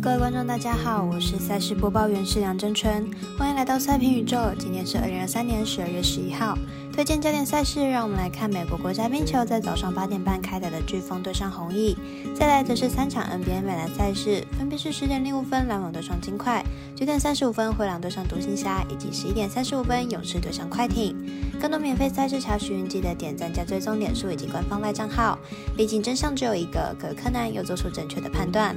各位观众，大家好，我是赛事播报员是梁真春，欢迎来到赛评宇宙。今天是二零二三年十二月十一号，推荐焦点赛事，让我们来看美国国家冰球在早上八点半开打的飓风对上红翼，再来则是三场 NBA 美篮赛事，分别是十点零五分篮网对上金块，九点三十五分灰狼对上独行侠，以及十一点三十五分勇士对上快艇。更多免费赛事查询，记得点赞加追踪点数以及官方赖账号。毕竟真相只有一个，可柯南又做出正确的判断。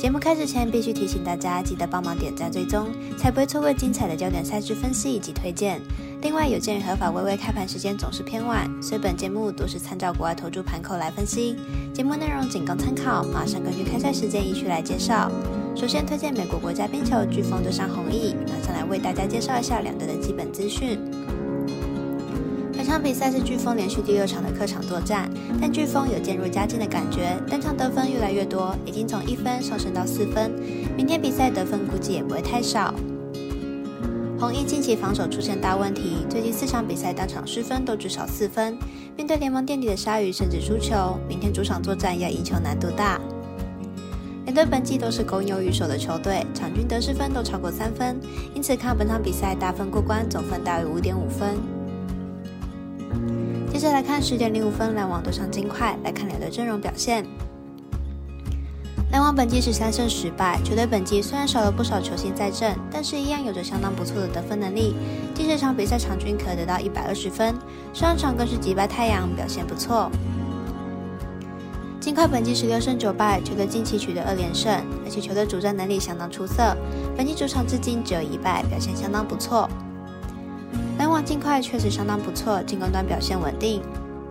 节目开始前，必须提醒大家，记得帮忙点赞追踪，才不会错过精彩的焦点赛事分析以及推荐。另外，有鉴于合法微微开盘时间总是偏晚，所以本节目都是参照国外投注盘口来分析。节目内容仅供参考，马上根据开赛时间依序来介绍。首先推荐美国国家冰球飓风对上红翼，马上来为大家介绍一下两队的基本资讯。本场比赛是飓风连续第六场的客场作战，但飓风有渐入佳境的感觉，单场得分越来越多，已经从一分上升到四分。明天比赛得分估计也不会太少。红衣近期防守出现大问题，最近四场比赛单场失分都至少四分。面对联盟垫底的鲨鱼，甚至输球。明天主场作战要赢球难度大。两队本季都是攻优于守的球队，场均得失分都超过三分，因此看本场比赛大分过关，总分大于五点五分。接着来看十点零五分篮网对上金块，来看两队阵容表现。篮网本季是三胜十败，球队本季虽然少了不少球星在阵，但是一样有着相当不错的得分能力。第十场比赛场均可得到一百二十分，上场更是击败太阳，表现不错。金块本季十六胜九败，球队近期取得二连胜，而且球队主战能力相当出色，本季主场至今只有一败，表现相当不错。篮网金块确实相当不错，进攻端表现稳定。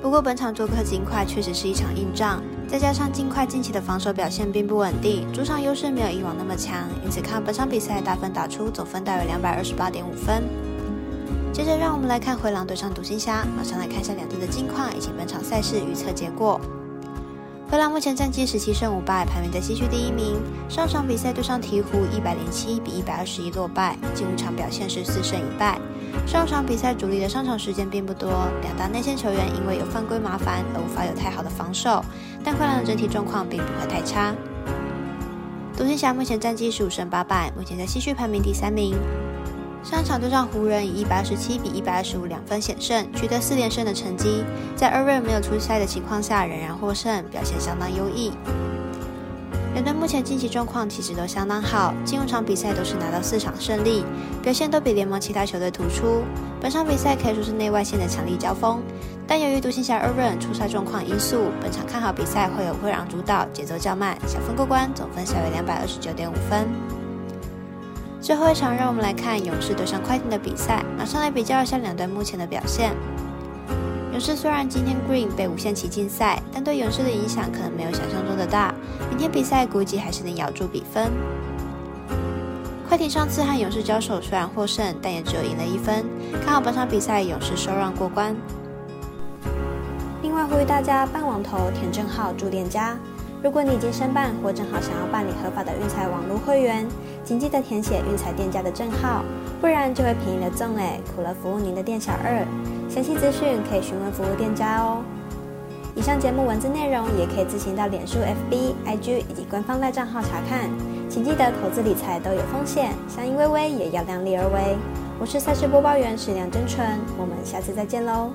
不过本场做客金块确实是一场硬仗，再加上金块近期的防守表现并不稳定，主场优势没有以往那么强，因此看本场比赛大分打出总分大约两百二十八点五分。接着让我们来看灰狼对上独行侠，马上来看一下两队的近况以及本场赛事预测结果。灰狼目前战绩十七胜五败，排名在西区第一名。上场比赛对上鹈鹕一百零七比一百二十一落败，近五场表现是四胜一败。上场比赛主力的上场时间并不多，两大内线球员因为有犯规麻烦而无法有太好的防守，但快狼的整体状况并不会太差。独行侠目前战绩十五胜八败，目前在西区排名第三名。上场对上湖人以一百二十七比一百二十五两分险胜，取得四连胜的成绩，在二瑞没有出赛的情况下仍然获胜，表现相当优异。两队目前近期状况其实都相当好，近五场比赛都是拿到四场胜利，表现都比联盟其他球队突出。本场比赛可以说是内外线的强力交锋，但由于独行侠二润出赛状况因素，本场看好比赛会有灰狼主导，节奏较慢，小分过关，总分小为两百二十九点五分。最后一场，让我们来看勇士对上快艇的比赛，马上来比较一下两队目前的表现。勇士虽然今天 Green 被无限期禁赛，但对勇士的影响可能没有想象中的大。明天比赛估计还是能咬住比分。快艇上次和勇士交手虽然获胜，但也只有赢了一分。看好本场比赛勇士收让过关。另外呼吁大家办网投填证号注店家。如果你已经申办或正好想要办理合法的运彩网络会员，请记得填写运彩店家的证号，不然就会便宜了赠哎，苦了服务您的店小二。详细资讯可以询问服务店家哦。以上节目文字内容也可以自行到脸书、FB、IG 以及官方赖账号查看。请记得投资理财都有风险，相依微微也要量力而为。我是赛事播报员史梁真淳，我们下次再见喽。